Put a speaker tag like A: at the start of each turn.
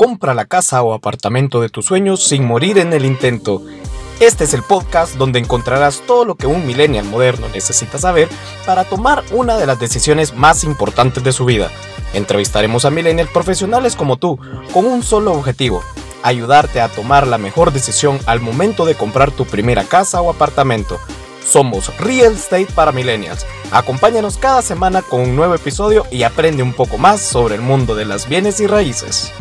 A: Compra la casa o apartamento de tus sueños sin morir en el intento. Este es el podcast donde encontrarás todo lo que un millennial moderno necesita saber para tomar una de las decisiones más importantes de su vida. Entrevistaremos a millennials profesionales como tú, con un solo objetivo, ayudarte a tomar la mejor decisión al momento de comprar tu primera casa o apartamento. Somos Real Estate para Millennials. Acompáñanos cada semana con un nuevo episodio y aprende un poco más sobre el mundo de las bienes y raíces.